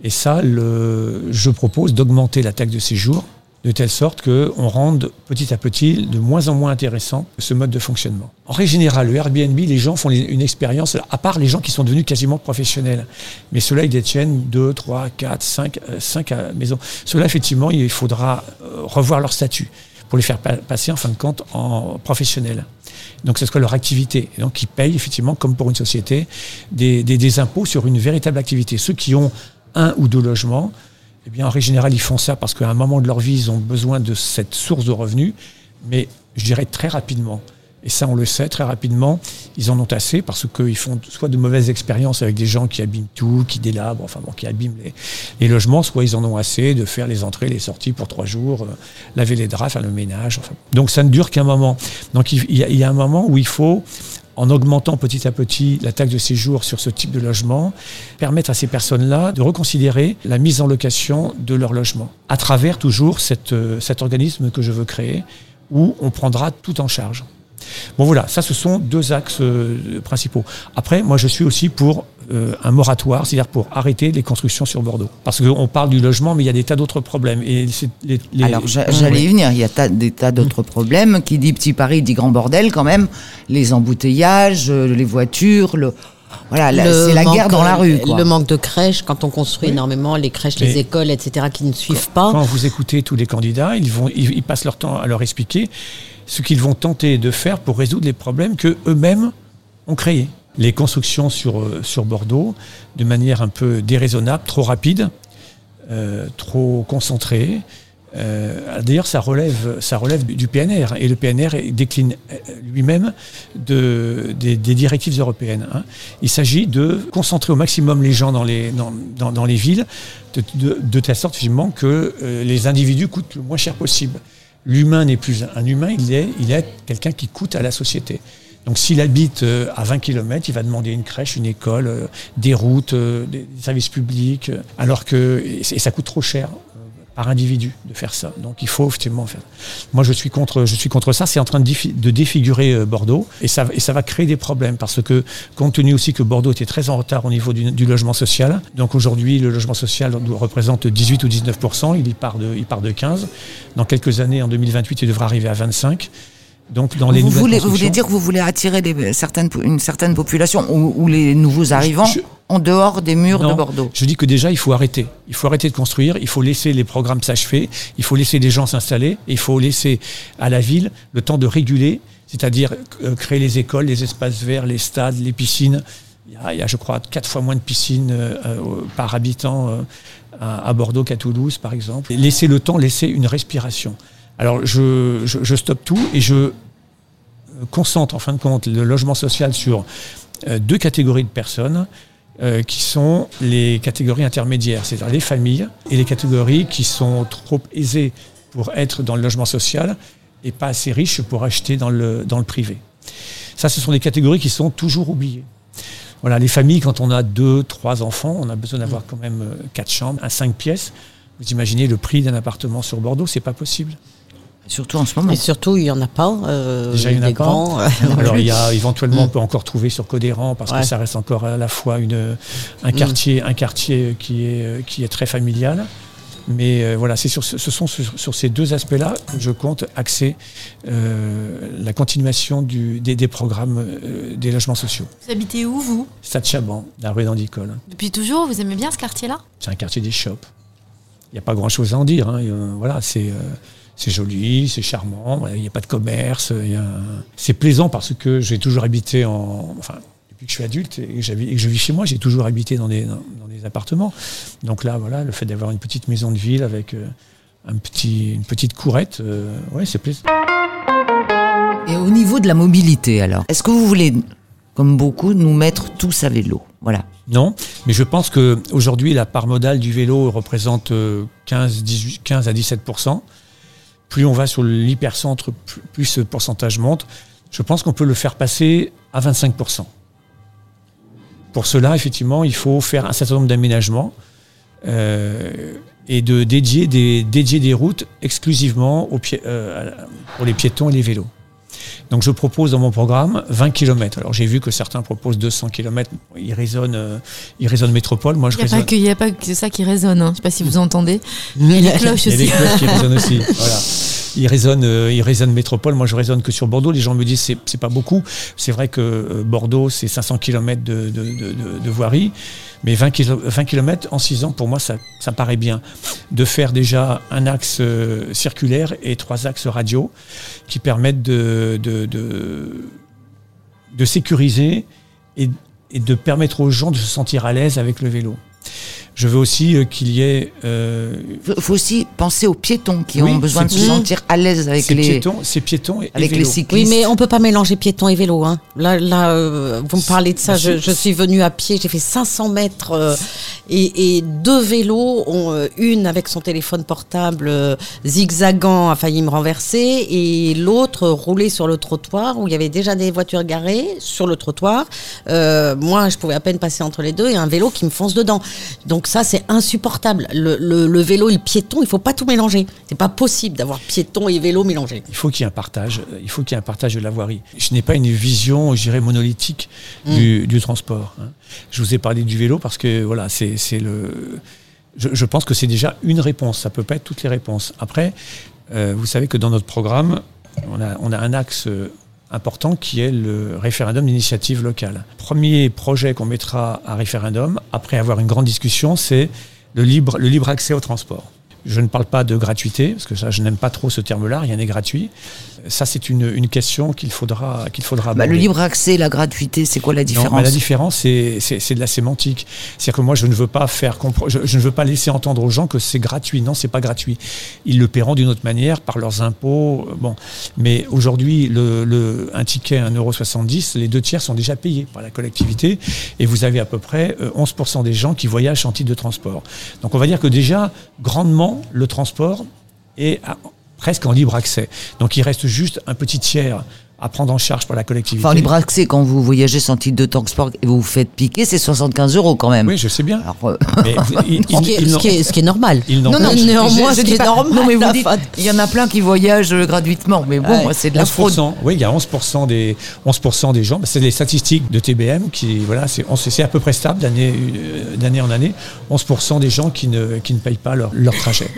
S3: Et ça, le, je propose d'augmenter la taxe de séjour de telle sorte qu'on rende petit à petit de moins en moins intéressant ce mode de fonctionnement. En règle générale, le Airbnb, les gens font une expérience, à part les gens qui sont devenus quasiment professionnels. Mais ceux-là, ils détiennent 2, 3, 4, 5, 5 maisons. Ceux-là, effectivement, il faudra euh, revoir leur statut pour les faire passer, en fin de compte, en professionnels. Donc, ce que leur activité. Donc, ils payent, effectivement, comme pour une société, des impôts sur une véritable activité. Ceux qui ont un ou deux logements, eh bien, en règle générale, ils font ça parce qu'à un moment de leur vie, ils ont besoin de cette source de revenus, mais je dirais très rapidement. Et ça, on le sait, très rapidement, ils en ont assez parce qu'ils font soit de mauvaises expériences avec des gens qui abîment tout, qui délabrent, enfin bon, qui abîment les, logements, soit ils en ont assez de faire les entrées, les sorties pour trois jours, euh, laver les draps, faire le ménage. Donc ça ne dure qu'un moment. Donc il y a un moment où il faut en augmentant petit à petit la taxe de séjour sur ce type de logement, permettre à ces personnes-là de reconsidérer la mise en location de leur logement, à travers toujours cette, cet organisme que je veux créer, où on prendra tout en charge. Bon voilà, ça ce sont deux axes euh, principaux. Après, moi je suis aussi pour euh, un moratoire, c'est-à-dire pour arrêter les constructions sur Bordeaux. Parce qu'on parle du logement, mais il y a des tas d'autres problèmes. Et
S2: les, les... Alors j'allais y venir, il y a ta, des tas d'autres mmh. problèmes. Qui dit petit Paris dit grand bordel quand même. Les embouteillages, euh, les voitures, le... Voilà, c'est la guerre dans la rue. Quoi.
S4: Le manque de crèches, quand on construit oui. énormément les crèches, les écoles, etc., qui ne suivent
S3: quand,
S4: pas.
S3: Quand vous écoutez tous les candidats, ils, vont, ils, ils passent leur temps à leur expliquer ce qu'ils vont tenter de faire pour résoudre les problèmes que eux-mêmes ont créés. Les constructions sur, sur Bordeaux, de manière un peu déraisonnable, trop rapide, euh, trop concentrée. Euh, D'ailleurs, ça relève, ça relève du PNR et le PNR décline lui-même de, des, directives européennes. Hein. Il s'agit de concentrer au maximum les gens dans les, dans, dans, les villes, de, telle sorte finalement que euh, les individus coûtent le moins cher possible l'humain n'est plus un humain, il est, il est quelqu'un qui coûte à la société. Donc s'il habite à 20 km, il va demander une crèche, une école, des routes, des services publics, alors que et ça coûte trop cher par individu de faire ça. Donc il faut effectivement faire. Moi je suis contre, je suis contre ça. C'est en train de, de défigurer Bordeaux et ça, et ça va créer des problèmes parce que compte tenu aussi que Bordeaux était très en retard au niveau du, du logement social. Donc aujourd'hui le logement social représente 18 ou 19% il part de, il part de 15. Dans quelques années, en 2028, il devra arriver à 25. Donc, dans les
S2: vous, voulez, vous voulez dire que vous voulez attirer des, certaines, une certaine population ou, ou les nouveaux arrivants je, je, en dehors des murs
S3: non,
S2: de Bordeaux?
S3: Je dis que déjà, il faut arrêter. Il faut arrêter de construire, il faut laisser les programmes s'achever, il faut laisser les gens s'installer, il faut laisser à la ville le temps de réguler, c'est-à-dire euh, créer les écoles, les espaces verts, les stades, les piscines. Il y a, il y a je crois, quatre fois moins de piscines euh, par habitant euh, à, à Bordeaux qu'à Toulouse, par exemple. Laisser le temps, laisser une respiration. Alors je, stoppe tout et je concentre en fin de compte le logement social sur euh, deux catégories de personnes euh, qui sont les catégories intermédiaires, c'est-à-dire les familles et les catégories qui sont trop aisées pour être dans le logement social et pas assez riches pour acheter dans le, privé. Ça, ce sont des catégories qui sont toujours oubliées. Voilà, les familles, quand on a deux, trois enfants, on a besoin d'avoir quand même euh, quatre chambres, cinq pièces. Vous imaginez le prix d'un appartement sur Bordeaux, c'est pas possible.
S2: Surtout en ce moment.
S4: Et surtout, il n'y en a pas. Euh,
S3: Déjà, il y en a pas. Grands, euh, Alors, il y a éventuellement, on peut encore trouver sur Codéran, parce ouais. que ça reste encore à la fois une, un, quartier, mm. un quartier qui est, qui est très familial. Mais euh, voilà, c'est sur, ce sont sur, sur ces deux aspects-là que je compte axer euh, la continuation du, des, des, programmes euh, des logements sociaux.
S5: Vous habitez où, vous?
S3: Stade Chaban, la rue d'Andicole.
S5: Depuis toujours, vous aimez bien ce quartier-là?
S3: C'est un quartier des shops. Il n'y a pas grand-chose à en dire. Hein. Voilà, c'est C'est joli, c'est charmant, il n'y a pas de commerce. C'est plaisant parce que j'ai toujours habité en. Enfin, depuis que je suis adulte et que, j'habite- et que je vis chez moi, j'ai toujours habité dans des, dans, dans des appartements. Donc là, voilà, le fait d'avoir une petite maison de ville avec euh, un petit, une petite courette, euh, ouais, c'est plaisant.
S2: Et au niveau de la mobilité, alors, est-ce que vous voulez, comme beaucoup, nous mettre tous à vélo? Voilà.
S3: Non, mais je pense que aujourd'hui la part modale du vélo représente euh, 15, 18, 15 à 17 Plus on va sur l'hypercentre, plus, ce pourcentage monte. Je pense qu'on peut le faire passer à 25% Pour cela, effectivement, il faut faire un certain nombre d'aménagements euh, et de dédier des, routes exclusivement aux euh, pour les piétons et les vélos. Donc je propose dans mon programme 20 km. Alors j'ai vu que certains proposent 200 km. Ils résonnent, euh, ils résonnent métropole. Moi je
S5: Il n'y a, pas
S3: résonne.
S5: que- il y a pas que ça qui résonne. Hein. Je ne sais pas si vous entendez. Il y a les cloches
S3: Il y a
S5: aussi.
S3: des cloches qui résonnent aussi. Voilà. Ils résonnent, euh, ils résonnent métropole. Moi, je résonne que sur Bordeaux. Les gens me disent c'est pas beaucoup. C'est vrai que euh, Bordeaux, c'est 500 km de, de, de, voirie, mais 20, kilo- 20 km en 6 ans, pour moi, ça, ça paraît bien. De faire déjà un axe euh, circulaire et trois axes radio qui permettent de, sécuriser et de permettre aux gens de se sentir à l'aise avec le vélo. Je veux aussi euh, qu'il y ait euh,
S2: Il faut aussi penser aux piétons qui
S3: Oui,
S2: ont besoin de se sentir à l'aise avec
S3: ces
S2: les,
S3: piétons, ces piétons et,
S2: avec
S3: et
S2: les cyclistes.
S4: Oui, mais on peut pas mélanger piéton et vélo. Hein. Là, là euh, vous me parlez de ça. Je, je suis venue à pied, j'ai fait 500 mètres euh, et, et deux vélos, ont, euh, une avec son téléphone portable euh, zigzagant, a failli me renverser, et l'autre roulait sur le trottoir où il y avait déjà des voitures garées sur le trottoir. Euh, moi, je pouvais à peine passer entre les deux et un vélo qui me fonce dedans. Donc ça, c'est insupportable. Le, le- le vélo et le piéton, il faut pas tout mélanger. C'est pas possible d'avoir piéton et vélo mélangés.
S3: Il faut qu'il y ait un partage. euh, Il faut qu'il y ait un partage de la voirie. Je n'ai pas une vision, je dirais, monolithique du, du transport. hein. Je vous ai parlé du vélo parce que voilà, c'est le. Je, je pense que c'est déjà une réponse. Ça peut pas être toutes les réponses. Après, euh, vous savez que dans notre programme, on a, on a un axe euh, important qui est le référendum d'initiative locale. Premier projet qu'on mettra à référendum, après avoir une grande discussion, c'est le libre, accès au transport. Je ne parle pas de gratuité, parce que ça, je n'aime pas trop ce terme-là, rien n'est gratuit. Ça, c'est une, une question qu'il faudra, qu'il faudra
S2: Bah, le libre accès, la gratuité, c'est quoi la
S3: Non,
S2: différence
S3: la différence, c'est, de la sémantique. C'est-à-dire que moi, je ne veux pas faire je, je ne veux pas laisser entendre aux gens que c'est gratuit. Non, c'est pas gratuit. Ils le paieront d'une autre manière par leurs impôts. euh, Bon, mais aujourd'hui, le, le, un ticket à 1,70€, les deux tiers sont déjà payés par la collectivité, et vous avez à peu près euh, 11% des gens qui voyagent en titre de transport. Donc, on va dire que déjà, grandement, le transport est à- presque en libre accès. Donc, il reste juste un petit tiers à prendre en charge par la collectivité.
S2: Enfin, en libre accès, quand vous voyagez sans titre de transport et vous vous faites piquer, c'est 75 euros quand même.
S3: Oui, je sais bien.
S2: Alors,
S4: Ce qui est-
S3: ils- ils
S4: ce qui est- ce qui est normal.
S2: Non, non, je-
S4: néanmoins, ce qui est
S2: pas-
S4: normal,
S2: Non, mais vous dites, il y en a plein qui voyagent gratuitement, mais bon,
S4: Ouais.
S2: c'est de la fraude.
S3: 11%, oui, il y a 11% des, 11% des gens, bah, c'est les statistiques de TBM qui, voilà, c'est à peu près stable d'année euh, d'année en année, 11% des gens qui ne, qui ne payent pas leur, leur trajet.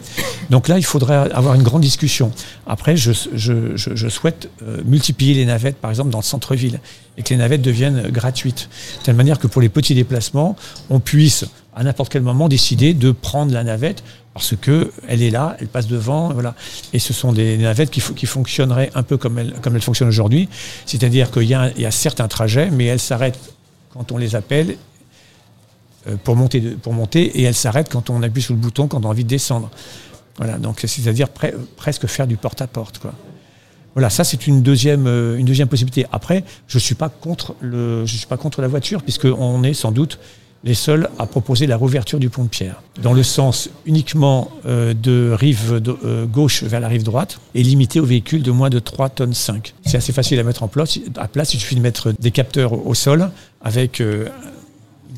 S3: Donc là, il faudrait avoir une grande discussion. Après, je, je, je, je souhaite euh, multiplier les navettes, par exemple, dans le centre-ville, et que les navettes deviennent gratuites. De telle manière que pour les petits déplacements, on puisse, à n'importe quel moment, décider de prendre la navette parce que elle est là, elle passe devant, voilà. Et ce sont des navettes qui, fo- qui fonctionneraient un peu comme elles, fonctionnent aujourd'hui. C'est-à-dire qu'il y, a a certains trajets, mais elles s'arrêtent quand on les appelle euh, pour monter, et elles s'arrêtent quand on appuie sur le bouton, quand on a envie de descendre. Voilà, donc c'est-à-dire pre- presque faire du porte-à-porte. Voilà, ça c'est une deuxième, euh, une deuxième possibilité. Après, je suis pas contre le, je suis pas contre la voiture puisqu'on est sans doute les seuls à proposer la réouverture du pont de Pierre dans le sens uniquement euh, de rive euh, gauche vers la rive droite et limité aux véhicules de moins de 3 tonnes 5. C'est assez facile à mettre en place. À place, il suffit de mettre des capteurs au, sol avec une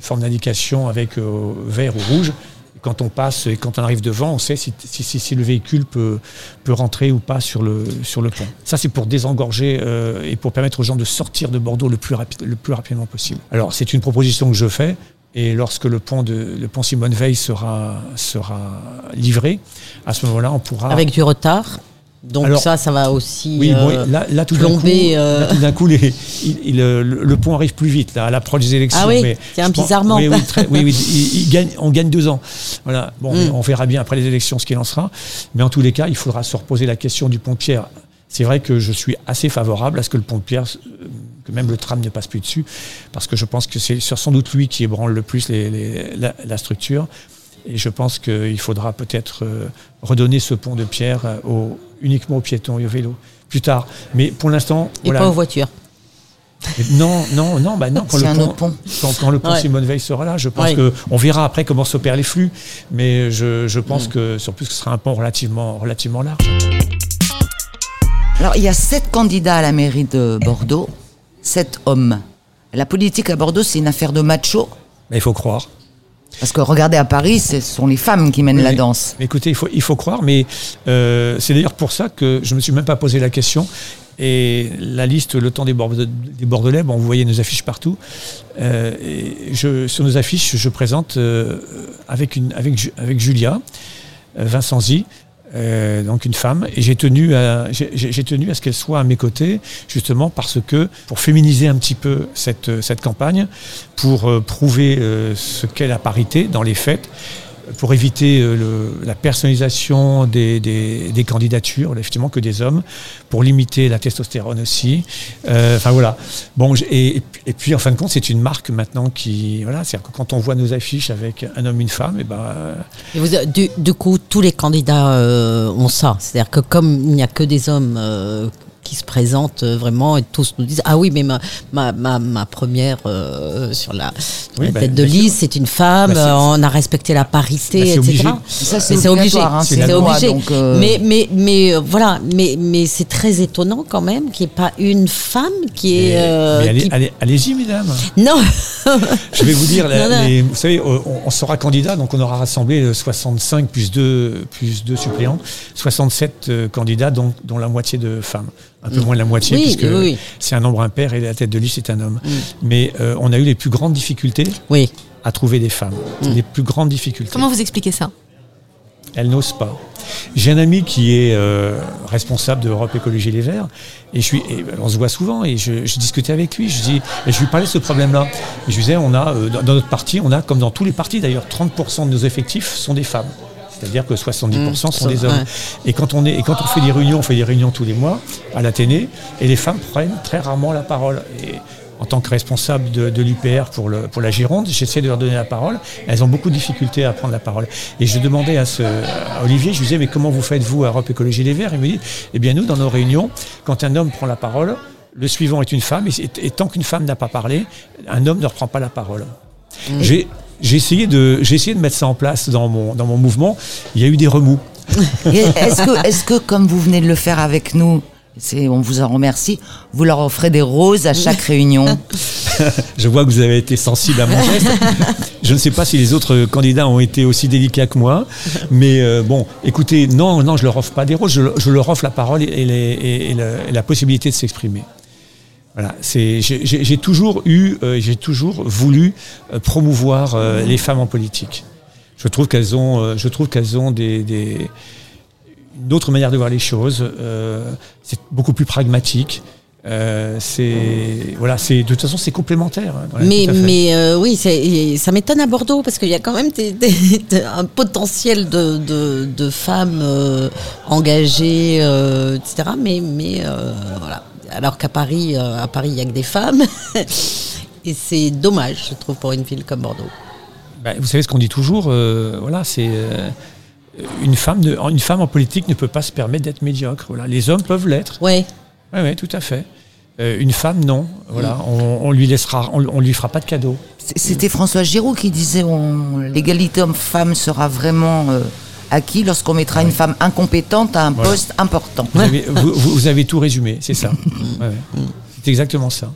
S3: forme d'indication avec vert ou rouge. Quand on passe et quand on arrive devant, on sait si, si, si- le véhicule peut, peut rentrer ou pas sur le, sur le pont. Ça, c'est pour désengorger euh, et pour permettre aux gens de sortir de Bordeaux le plus, le plus rapidement possible. Alors, c'est une proposition que je fais. Et lorsque le pont, de, le pont Simone Veil sera, sera livré, à ce moment-là, on pourra.
S4: Avec du retard. Donc
S3: Alors,
S4: ça, ça va aussi
S3: Oui, bon,
S4: euh,
S3: là, là, tout d'un coup,
S4: plomber. euh,
S3: là, tout d'un coup, les- il- il, euh, le, le pont arrive plus vite là, à l'approche des élections.
S4: Ah oui,
S3: mais
S4: tiens,
S3: je pense-
S4: bizarrement.
S3: Oui, oui, très- oui, oui, il- il gagne- on gagne deux ans. Voilà. Bon,
S4: Mm.
S3: on verra bien après les élections ce qu'il en sera. Mais en tous les cas, il faudra se reposer la question du pont de Pierre. C'est vrai que je suis assez favorable à ce que le pont de Pierre, que même le tram ne passe plus dessus, parce que je pense que c'est sans doute lui qui ébranle le plus les- les- la, la structure. Et je pense qu'il faudra peut-être euh, redonner ce pont de pierre euh, uniquement aux piétons et aux vélos plus tard. Mais pour l'instant,
S4: et
S3: voilà.
S4: pas aux voitures.
S3: Non, non, non, bah non. Quand le
S2: un
S3: pont,
S2: pont.
S3: Quand, quand le pont
S4: Ouais.
S3: Simone Veil sera là, je pense
S4: Ouais.
S3: que on verra après comment s'opèrent les flux. Mais je, je
S2: Mm.
S3: pense que, sur plus, que ce sera un pont relativement, relativement large.
S2: Alors, il y a sept candidats à la mairie de Bordeaux, sept hommes. La politique à Bordeaux, c'est une affaire de macho.
S3: Mais il faut croire.
S2: Parce que regardez à Paris, ce sont les femmes qui mènent
S3: Oui,
S2: la danse.
S3: Mais écoutez, il faut, il faut croire, mais euh, c'est d'ailleurs pour ça que je me suis même pas posé la question. Et la liste, le temps des, Bordelais, bon, vous voyez nos affiches partout. Euh, et je, sur nos affiches, je présente euh, avec, une, avec, avec Julia, Vincenzi, euh, donc une femme, et j'ai tenu à, j'ai tenu à ce qu'elle soit à mes côtés, justement parce que pour féminiser un petit peu cette, cette campagne, pour euh, prouver euh, ce qu'est la parité dans les faits, pour éviter euh, la personnalisation des, des- candidatures, effectivement que des hommes, pour limiter la testostérone aussi. Euh, Enfin voilà. Bon, et, et puis- en fin de compte, c'est une marque maintenant qui, voilà, c'est-à-dire que quand on voit nos affiches avec un homme, une femme, et ben,
S4: Et vous, du, coup, tous les candidats euh, ont ça. C'est-à-dire que comme il n'y a que des hommes qui se présentent euh, vraiment et tous nous disent ah oui mais ma ma, ma, ma première euh, sur la, sur
S3: Oui,
S4: la
S3: bah,
S4: tête de liste c'est une femme
S3: Bah,
S4: on a respecté la parité
S3: Bah, c'est
S4: etc
S3: obligé.
S2: Ça,
S4: Mais c'est obligé
S2: obligatoire, hein,
S3: C'est
S4: obligé
S2: Donc, euh,
S4: mais mais mais euh, voilà mais mais c'est très étonnant quand même qu'il n'y ait pas une femme qui est
S3: mais-
S4: euh,
S3: mais allez-
S4: qui-
S3: allez- allez-y, mesdames.
S4: non
S3: Je vais vous dire, la-
S4: Non, non.
S3: les- vous savez, on, on sera candidat, donc on aura rassemblé euh, 65 plus 2, plus deux suppléants, 67 euh, candidats, dont, dont la moitié de femmes. Un peu moins de la moitié,
S4: Mm. Oui,
S3: puisque
S4: oui, oui.
S3: c'est un nombre impair et la tête de liste est un homme. Mais euh, on a eu les plus grandes difficultés
S4: oui
S3: à trouver des femmes.
S4: Mm.
S3: Les plus grandes difficultés.
S5: Comment vous expliquez ça?
S3: Elles n'osent pas. J'ai un ami qui est euh, responsable de Europe Écologie Les Verts, et, je suis, et on se voit souvent, et je, je discutais avec lui, je, dis, et je lui parlais de ce problème-là. Et je lui disais, on a, euh, dans, dans notre parti, on a, comme dans tous les partis d'ailleurs, 30% de nos effectifs sont des femmes. C'est-à-dire que 70% sont
S4: ça,
S3: des hommes.
S4: ouais.
S3: Et quand on est, et quand on fait des réunions, on fait des réunions tous les mois à l'Athénée, et les femmes prennent très rarement la parole. Et en tant que responsable de, de l'UPR pour, le, pour la Gironde, j'essaie de leur donner la parole. Elles ont beaucoup de difficultés à prendre la parole. Et je demandais à, ce, à Olivier, je lui disais, mais comment vous faites-vous à Europe Écologie Les Verts? Il me dit, eh bien nous, dans nos réunions, quand un homme prend la parole, le suivant est une femme, et, et tant qu'une femme n'a pas parlé, un homme ne reprend pas la parole. J'ai j'ai essayé, de, j'ai essayé de mettre ça en place dans mon, dans mon mouvement. Il y a eu des remous.
S2: Est-ce que, est que, comme vous venez de le faire avec nous, c'est, on vous en remercie, vous leur offrez des roses à chaque réunion
S3: Je vois que vous avez été sensible à mon geste. Je ne sais pas si les autres candidats ont été aussi délicats que moi. Mais euh, bon, écoutez, non, non, je leur offre pas des roses. Je, je leur offre la parole et, les- et- et le- et la possibilité de s'exprimer. Voilà, c'est, j'ai, toujours eu, euh, j'ai toujours voulu euh, promouvoir euh, les femmes en politique. Je trouve qu'elles ont, euh, je trouve qu'elles ont des, des- une autre manière de voir les choses. euh, c'est beaucoup plus pragmatique. Euh, c'est voilà, c'est de toute façon c'est complémentaire. hein, voilà,
S4: mais mais euh, oui, c'est- ça m'étonne à Bordeaux parce qu'il y a quand même des- des- des- un potentiel de, de, de femmes euh, engagées, euh, etc. Mais mais euh, voilà. Alors qu'à Paris, euh, à Paris, il y a que des femmes. Et c'est dommage, je trouve, pour une ville comme Bordeaux.
S3: Bah, vous savez ce qu'on dit toujours, euh, voilà, c'est euh, une femme, ne- une femme en politique ne peut pas se permettre d'être médiocre. Voilà, les hommes peuvent l'être. Oui, oui, tout à fait. Euh, une femme, non. Voilà, on, on lui laissera, on, on lui fera pas de cadeau.
S2: C'était François Giroud qui disait on- l'égalité homme-femme sera vraiment euh, acquis lorsqu'on mettra une femme incompétente à un poste important.
S3: Vous avez, tout résumé, c'est ça. C'est exactement ça.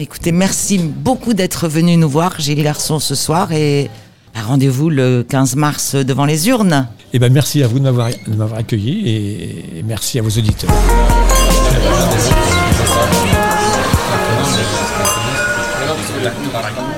S2: Écoutez, merci beaucoup d'être venu nous voir, Gilles Garçon, ce soir. Et bah, rendez-vous le 15 mars devant les urnes.
S3: Eh ben, merci à vous de m'avoir, accueilli et merci à vos auditeurs.